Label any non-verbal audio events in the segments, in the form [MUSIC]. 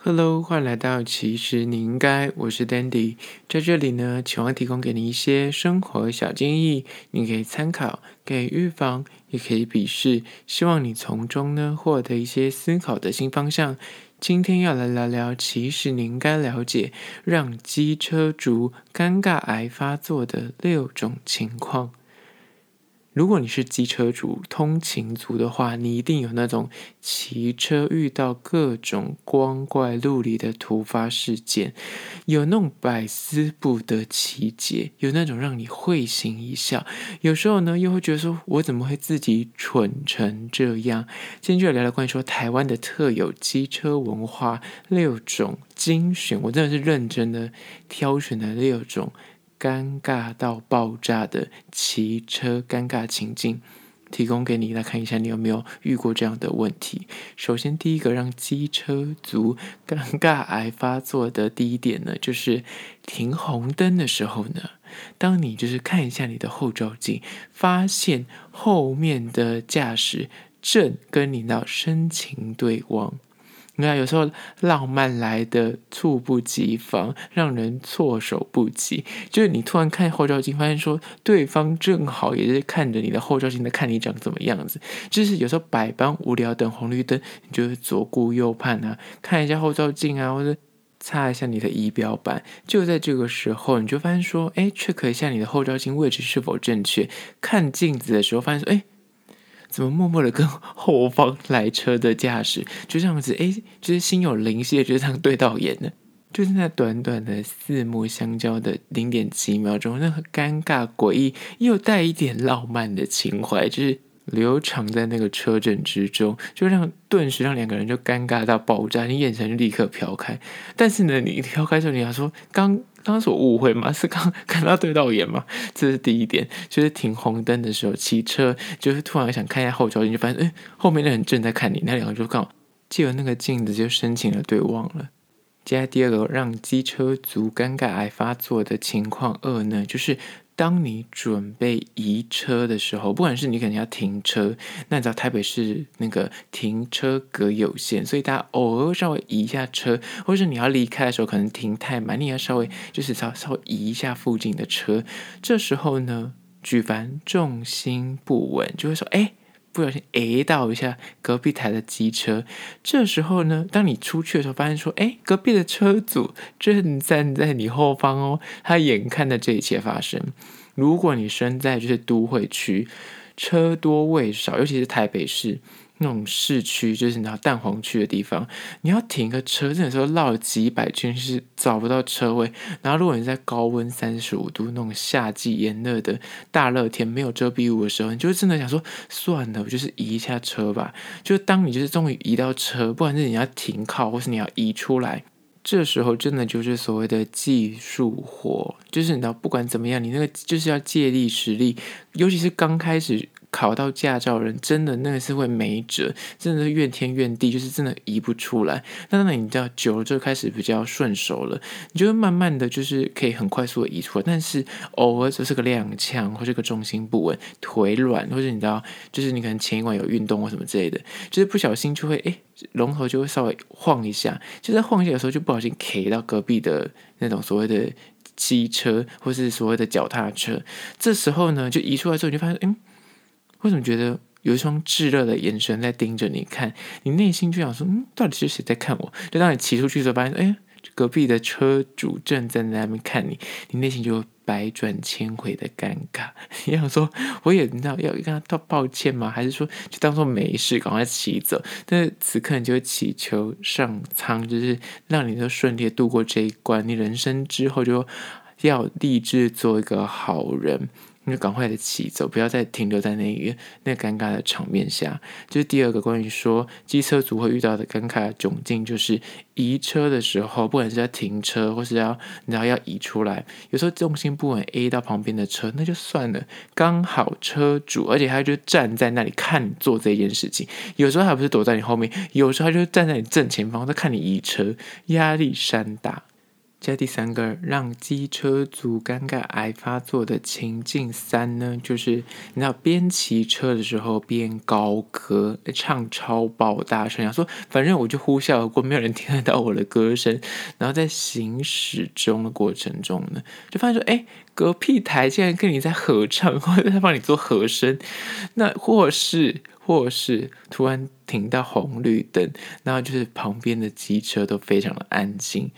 Hello，欢迎来到其实你应该，我是 Dandy，在这里呢，期望提供给你一些生活小建议，你可以参考，可以预防，也可以鄙视，希望你从中呢获得一些思考的新方向。今天要来聊聊，其实你应该了解，让机车族尴尬癌发作的六种情况。如果你是机车族、通勤族的话，你一定有那种骑车遇到各种光怪陆离的突发事件，有那种百思不得其解，有那种让你会心一笑。有时候呢，又会觉得说，我怎么会自己蠢成这样？今天就要聊聊关于说台湾的特有机车文化六种精选，我真的是认真的挑选了六种。尴尬到爆炸的骑车尴尬情境，提供给你来看一下，你有没有遇过这样的问题？首先，第一个让机车族尴尬癌发作的第一点呢，就是停红灯的时候呢，当你就是看一下你的后照镜，发现后面的驾驶正跟你那深情对望。你看，有时候浪漫来的猝不及防，让人措手不及。就是你突然看后照镜，发现说对方正好也是看着你的后照镜在看你长怎么样子。就是有时候百般无聊等红绿灯，你就左顾右盼啊，看一下后照镜啊，或者擦一下你的仪表板。就在这个时候，你就发现说，哎，check 一下你的后照镜位置是否正确。看镜子的时候，发现说，哎。怎么默默的跟后方来车的驾驶就这样子，哎，就是心有灵犀，就这样对到眼呢？就是那短短的四目相交的零点几秒钟，那个尴尬诡异又带一点浪漫的情怀，就是流淌在那个车阵之中，就让顿时让两个人就尴尬到爆炸，你眼神立刻飘开。但是呢，你飘开之后，你要说刚。当时我误会嘛？[LAUGHS] 是刚看到对到眼嘛？这是第一点，就是停红灯的时候骑车，就是突然想看一下后照镜，就发现哎，后面的人正在看你，那两个就刚好借了那个镜子就深情的对望了。接下来第二个让机车族尴尬癌发作的情况二呢，就是。当你准备移车的时候，不管是你可能要停车，那你知道台北市那个停车格有限，所以大家偶尔稍微移一下车，或者是你要离开的时候，可能停太满，你要稍微就是稍稍微移一下附近的车。这时候呢，举凡重心不稳，就会说，哎。不小心诶到一下隔壁台的机车，这时候呢，当你出去的时候，发现说，哎，隔壁的车主正站在你后方哦，他眼看着这一切发生。如果你身在就是都会区，车多位少，尤其是台北市。那种市区就是你知道蛋黄区的地方，你要停个车，这时候绕了几百圈是找不到车位。然后如果你在高温三十五度那种夏季炎热的大热天没有遮蔽物的时候，你就真的想说算了，我就是移一下车吧。就当你就是终于移到车，不管是你要停靠或是你要移出来，这时候真的就是所谓的技术活，就是你知道不管怎么样，你那个就是要借力使力，尤其是刚开始。考到驾照人真的那个是会没辙，真的是怨天怨地，就是真的移不出来。那那你知道久了就开始比较顺手了，你就会慢慢的就是可以很快速的移出来。但是偶尔就是个踉跄，或是个重心不稳、腿软，或者你知道，就是你可能前一晚有运动或什么之类的，就是不小心就会哎龙头就会稍微晃一下，就在晃一下的时候就不小心 K 到隔壁的那种所谓的机车或是所谓的脚踏车。这时候呢，就移出来之后你就发现，嗯。为什么觉得有一双炙热的眼神在盯着你看？你内心就想说：“嗯，到底是谁在看我？”就当你骑出去的时候，发现，哎，隔壁的车主正站在那边看你，你内心就百转千回的尴尬。[LAUGHS] 你想说，我也知道要跟他道抱歉吗？还是说就当做没事，赶快骑走？但是此刻你就会祈求上苍，就是让你都顺利度过这一关。你人生之后就要立志做一个好人。就赶快的骑走，不要再停留在那一个那尴尬的场面下。就是第二个关于说机车族会遇到的尴尬窘境，就是移车的时候，不管是要停车或是要你知道要移出来，有时候重心不稳 A 到旁边的车，那就算了。刚好车主，而且他就站在那里看你做这件事情，有时候还不是躲在你后面，有时候他就站在你正前方在看你移车，压力山大。接第三个让机车族尴尬癌发作的情境三呢，就是你知道边骑车的时候边高歌唱超爆大声，想说反正我就呼啸而过，没有人听得到我的歌声。然后在行驶中的过程中呢，就发现说，哎，隔壁台竟然跟你在合唱，或者在帮你做和声，那或是或是突然停到红绿灯，然后就是旁边的机车都非常的安静。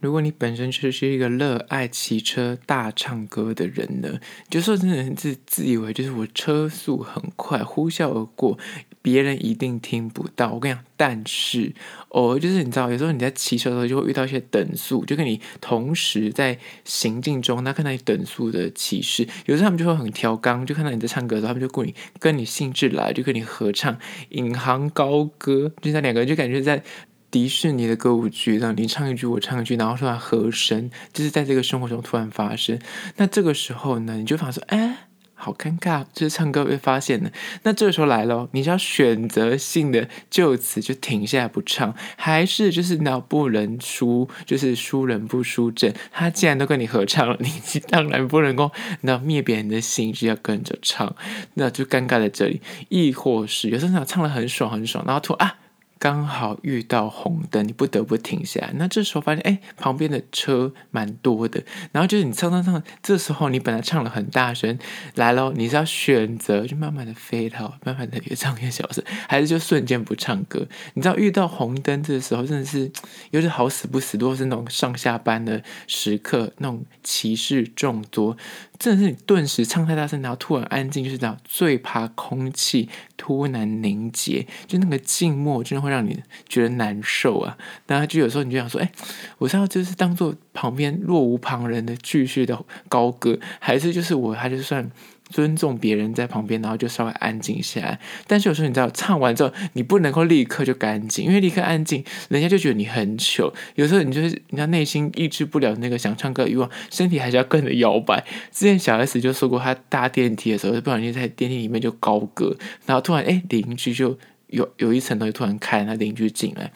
如果你本身就是一个热爱骑车、大唱歌的人呢，就说真的自自以为就是我车速很快，呼啸而过，别人一定听不到。我跟你讲，但是偶尔就是你知道，有时候你在骑车的时候就会遇到一些等速，就跟你同时在行进中，他看到你等速的骑士，有时候他们就会很调刚，就看到你在唱歌的时候，他们就故意跟你兴致来，就跟你合唱，引吭高歌，就那两个人就感觉在。迪士尼的歌舞剧，让你唱一句，我唱一句，然后突然和声，就是在这个生活中突然发生。那这个时候呢，你就发现说，哎，好尴尬，就是唱歌被发现了。那这个时候来了，你就要选择性的就此就停下来不唱，还是就是脑不能输，就是输人不输阵。他既然都跟你合唱了，你当然不能够那灭别人的兴致要跟着唱，那就尴尬在这里。亦或是有时候唱得很爽很爽，然后突然啊。刚好遇到红灯，你不得不停下来。那这时候发现，哎，旁边的车蛮多的。然后就是你唱唱唱，这时候你本来唱了很大声，来喽，你是要选择就慢慢的飞到，慢慢的越唱越小声，还是就瞬间不唱歌？你知道遇到红灯这时候真的是又是好死不死，如果是那种上下班的时刻，那种骑士众多。真的是你顿时唱太大声，然后突然安静，就是这样。最怕空气突然凝结，就那个静默，真的会让你觉得难受啊。然后就有时候你就想说，哎，我是要就是当做旁边若无旁人的继续的高歌，还是就是我还是算。尊重别人在旁边，然后就稍微安静下来。但是有时候你知道，唱完之后你不能够立刻就干净，因为立刻安静，人家就觉得你很糗。有时候你就是，你知道内心抑制不了那个想唱歌欲望，身体还是要跟着摇摆。之前小 S 就说过，他搭电梯的时候，不小心在电梯里面就高歌，然后突然哎，邻居就有有一层楼突然开，那邻居进来。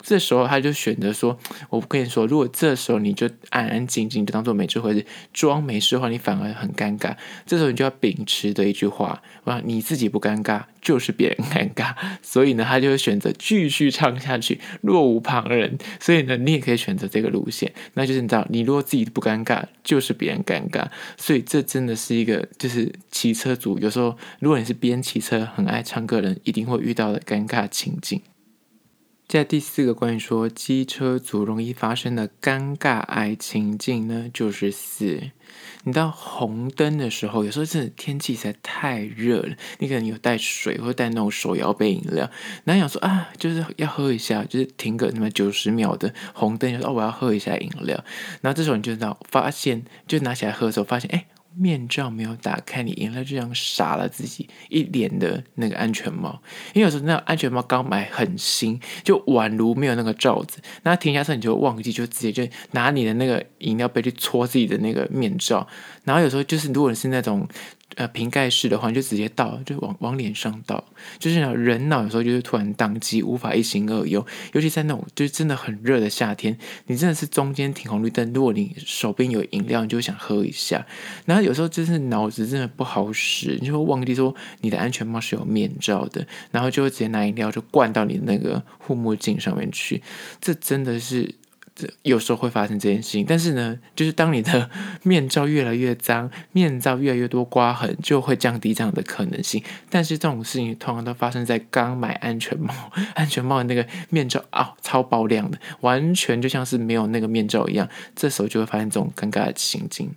这时候他就选择说：“我不跟你说，如果这时候你就安安静静，就当做没这回事，装没事的话，你反而很尴尬。这时候你就要秉持的一句话：哇，你自己不尴尬，就是别人尴尬。所以呢，他就会选择继续唱下去，若无旁人。所以呢，你也可以选择这个路线，那就是你知道，你如果自己不尴尬，就是别人尴尬。所以这真的是一个，就是骑车族有时候，如果你是边骑车很爱唱歌的人，一定会遇到的尴尬情境。”在第四个关于说机车族容易发生的尴尬爱情境呢，就是四。你到红灯的时候，有时候真的天气实在太热了，你可能有带水或带那种手摇杯饮料，然后想说啊，就是要喝一下，就是停个那么九十秒的红灯，就说哦，我要喝一下饮料，然后这时候你就知道发现，就拿起来喝的时候发现，哎。面罩没有打开，你赢了这样傻了自己一脸的那个安全帽，因为有时候那安全帽刚买很新，就宛如没有那个罩子，那停下车你就忘记，就直接就拿你的那个饮料杯去戳自己的那个面罩，然后有时候就是如果你是那种。呃，瓶盖式的话，你就直接倒，就往往脸上倒。就是人脑有时候就是突然宕机，无法一心二用。尤其在那种就是真的很热的夏天，你真的是中间停红绿灯，如果你手边有饮料，你就想喝一下。然后有时候就是脑子真的不好使，你就会忘记说你的安全帽是有面罩的，然后就会直接拿饮料就灌到你那个护目镜上面去。这真的是。有时候会发生这件事情，但是呢，[LAUGHS] 就是当你的面罩越来越脏，面罩越来越多刮痕，就会降低这样的可能性。但是这种事情通常都发生在刚买安全帽，[LAUGHS] 安全帽的那个面罩啊，超爆亮的，完全就像是没有那个面罩一样。这时候就会发生这种尴尬的情境。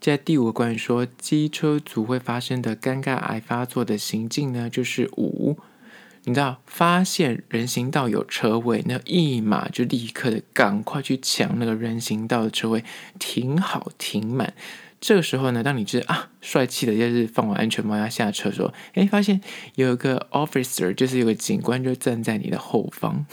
在第五个关于说机车族会发生的尴尬癌发作的情境呢，就是五。你知道，发现人行道有车位，那一马就立刻的赶快去抢那个人行道的车位，停好停满。这个时候呢，当你知道啊，帅气的就是放完安全帽要下车的时候，哎，发现有一个 officer，就是有个警官就站在你的后方。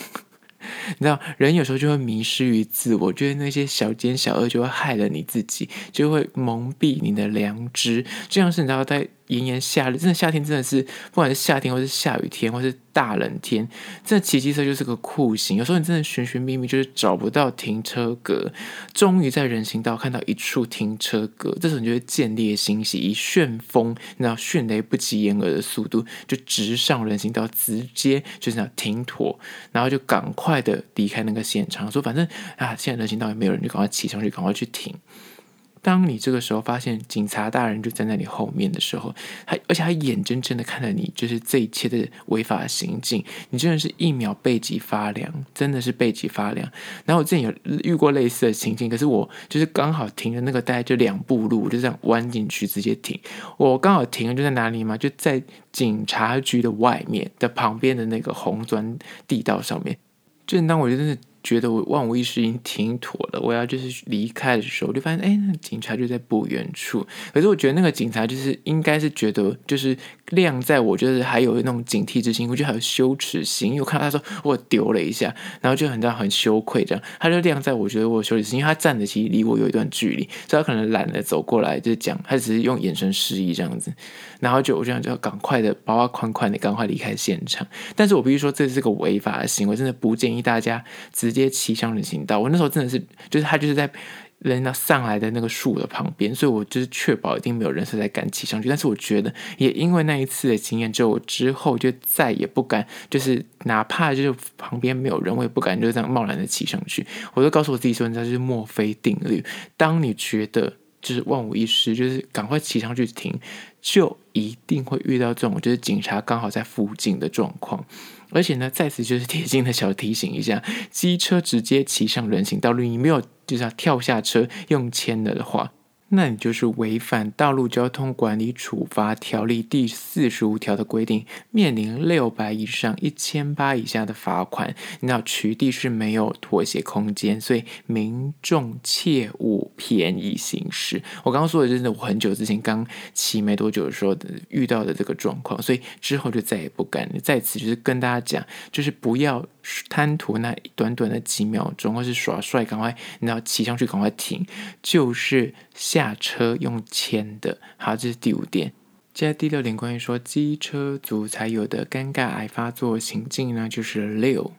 你知道，人有时候就会迷失于自我，觉得那些小奸小恶就会害了你自己，就会蒙蔽你的良知。这样是你知道在。炎炎夏日，真的夏天真的是，不管是夏天或是下雨天，或是大冷天，真的骑机车就是个酷刑。有时候你真的寻寻觅觅，就是找不到停车格，终于在人行道看到一处停车格，这时候你就会见猎心喜，以旋风，你知道迅雷不及掩耳的速度，就直上人行道，直接就是要停妥，然后就赶快的离开那个现场，说反正啊，现在人行道也没有人，就赶快骑上去，赶快去停。当你这个时候发现警察大人就站在你后面的时候，他而且他眼睁睁的看着你，就是这一切的违法行径，你真的是一秒背脊发凉，真的是背脊发凉。然后我之前有遇过类似的情境，可是我就是刚好停的那个大概就两步路，我就这样弯进去直接停。我刚好停了就在哪里嘛？就在警察局的外面的旁边的那个红砖地道上面。正当我真的。觉得我万无一失，已经挺妥了，我要就是离开的时候，我就发现，哎，那警察就在不远处。可是我觉得那个警察就是应该是觉得，就是晾在我，就是还有那种警惕之心，我觉得还有羞耻心。因为我看到他说我丢了一下，然后就很这样很羞愧这样，他就晾在我觉得我有羞耻心，因为他站的其实离我有一段距离，所以他可能懒得走过来就讲，他只是用眼神示意这样子，然后就我这样就要赶快的包包款款的赶快离开现场。但是我必须说，这是个违法的行为，真的不建议大家直接骑上人行道，我那时候真的是，就是他就是在人家上来的那个树的旁边，所以我就是确保一定没有人是在敢骑上去。但是我觉得，也因为那一次的经验之后，我之后就再也不敢，就是哪怕就是旁边没有人，我也不敢就这样贸然的骑上去。我就告诉我自己说，你知道，就是墨菲定律，当你觉得就是万无一失，就是赶快骑上去停，就一定会遇到这种就是警察刚好在附近的状况。而且呢，在此就是贴心的小提醒一下：机车直接骑上人行道路，你没有就是要跳下车用牵的的话。那你就是违反《道路交通管理处罚条例》第四十五条的规定，面临六百以上一千八以下的罚款。那取缔是没有妥协空间，所以民众切勿便宜行事。我刚刚说的就是我很久之前刚骑没多久的时候遇到的这个状况，所以之后就再也不敢。在此就是跟大家讲，就是不要贪图那短短的几秒钟，或是耍帅，赶快你要骑上去，赶快停，就是下。车用牵的，好，这是第五点。接下来第六点，关于说机车族才有的尴尬癌发作情境呢，就是六，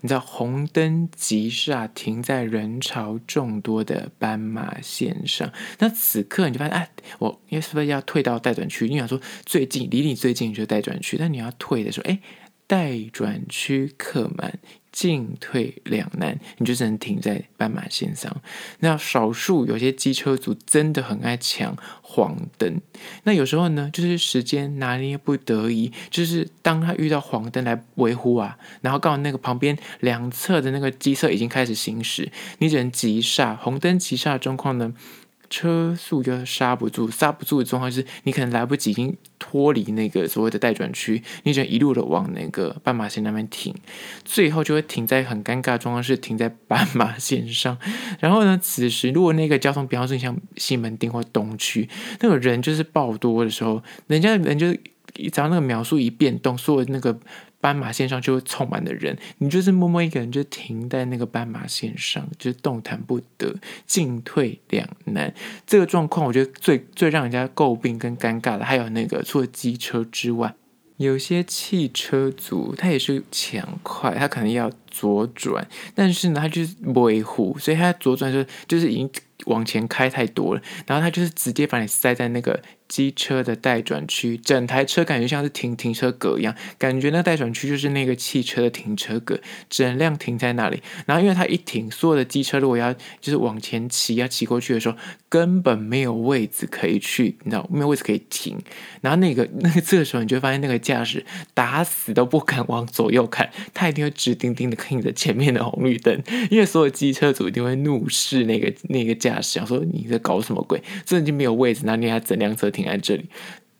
你知道红灯急刹停在人潮众多的斑马线上，那此刻你就发现，哎，我因为是不是要退到待转区？你想说最近离你最近就待转区，但你要退的时候，哎，待转区客满。进退两难，你就只能停在斑马线上。那少数有些机车族真的很爱抢黄灯。那有时候呢，就是时间拿捏不得已，就是当他遇到黄灯来维护啊，然后刚好那个旁边两侧的那个机车已经开始行驶，你只能急刹。红灯急刹的状况呢，车速就刹不住，刹不住的状况是你可能来不及，已经脱离那个所谓的待转区，你只能一路的往那个斑马线那边停，最后就会停在很尴尬的状况，是停在斑马线上。然后呢，此时如果那个交通，比方说像西门町或东区，那个人就是爆多的时候，人家人就只要那个秒数一变动，所有那个。斑马线上就会充满的人，你就是默默一个人就停在那个斑马线上，就是动弹不得，进退两难。这个状况，我觉得最最让人家诟病跟尴尬的，还有那个除了机车之外，有些汽车族他也是抢快，他可能要左转，但是呢，他就是维护，所以他左转就就是已经往前开太多了，然后他就是直接把你塞在那个。机车的待转区，整台车感觉像是停停车格一样，感觉那待转区就是那个汽车的停车格，整辆停在那里。然后因为他一停，所有的机车如果要就是往前骑要骑过去的时候，根本没有位置可以去，你知道没有位置可以停。然后那个 [LAUGHS] 那个这个时候，你就会发现那个驾驶打死都不敢往左右看，他一定会直盯盯的看着前面的红绿灯，因为所有机车主一定会怒视那个那个驾驶，想说你在搞什么鬼？这已经没有位置，那你还整辆车。停在这里，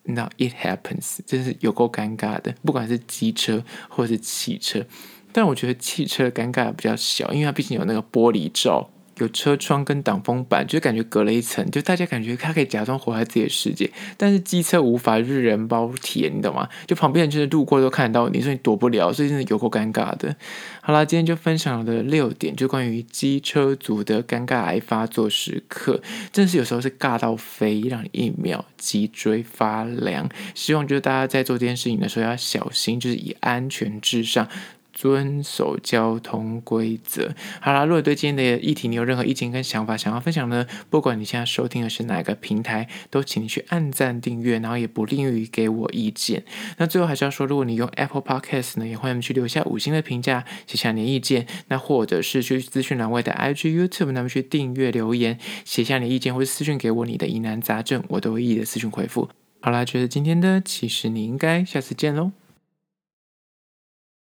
那 it happens，真是有够尴尬的。不管是机车或是汽车，但我觉得汽车尴尬比较小，因为它毕竟有那个玻璃罩，有车窗跟挡风板，就感觉隔了一层，就大家感觉他可以假装活在自己的世界。但是机车无法日人包铁，你懂吗？就旁边人就是路过都看得到你，所以你躲不了，所以真的有够尴尬的。好啦，今天就分享了六点，就关于机车族的尴尬癌发作时刻，真的是有时候是尬到飞，让你一秒脊椎发凉。希望就是大家在做这件事情的时候要小心，就是以安全至上。遵守交通规则。好啦，如果对今天的议题你有任何意见跟想法想要分享呢，不管你现在收听的是哪个平台，都请你去按赞订阅，然后也不吝于给我意见。那最后还是要说，如果你用 Apple Podcast 呢，也欢迎去留下五星的评价，写下你的意见。那或者是去资讯栏位的 IG、YouTube，那么去订阅留言，写下你的意见，或是私讯给我你的疑难杂症，我都会一一的私讯回复。好啦，就是今天的，其实你应该下次见喽。